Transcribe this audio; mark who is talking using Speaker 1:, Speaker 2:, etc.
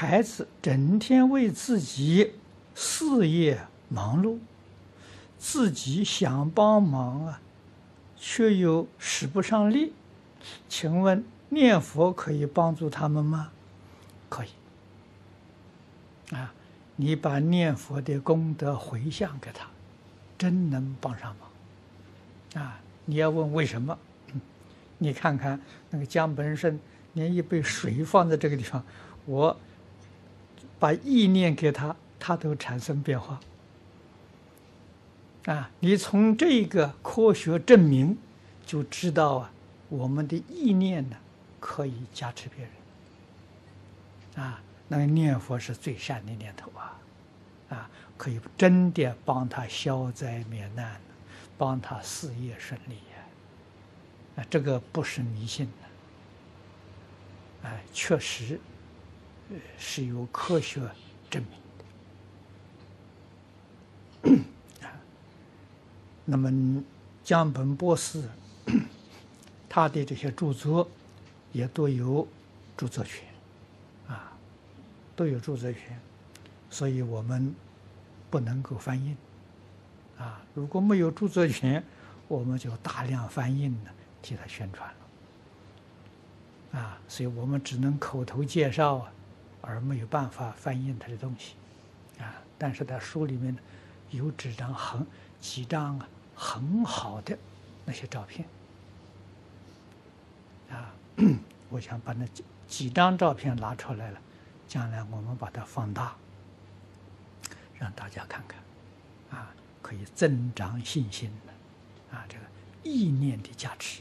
Speaker 1: 孩子整天为自己事业忙碌，自己想帮忙啊，却又使不上力，请问念佛可以帮助他们吗？可以。啊，你把念佛的功德回向给他，真能帮上忙。啊，你要问为什么？你看看那个江本胜，连一杯水放在这个地方，我把意念给他，他都产生变化。啊，你从这个科学证明，就知道啊，我们的意念呢，可以加持别人。啊。那个念佛是最善的念头啊，啊，可以真的帮他消灾免难，帮他事业顺利呀，啊，这个不是迷信的，哎，确实是有科学证明的。那么江本博士 他的这些著作也都有著作权。啊都有著作权，所以我们不能够翻印啊！如果没有著作权，我们就大量翻印了，替他宣传了啊！所以我们只能口头介绍啊，而没有办法翻印他的东西啊。但是在书里面呢，有几张很几张很好的那些照片啊，我想把那几几张照片拿出来了。将来我们把它放大，让大家看看，啊，可以增长信心的，啊，这个意念的价值。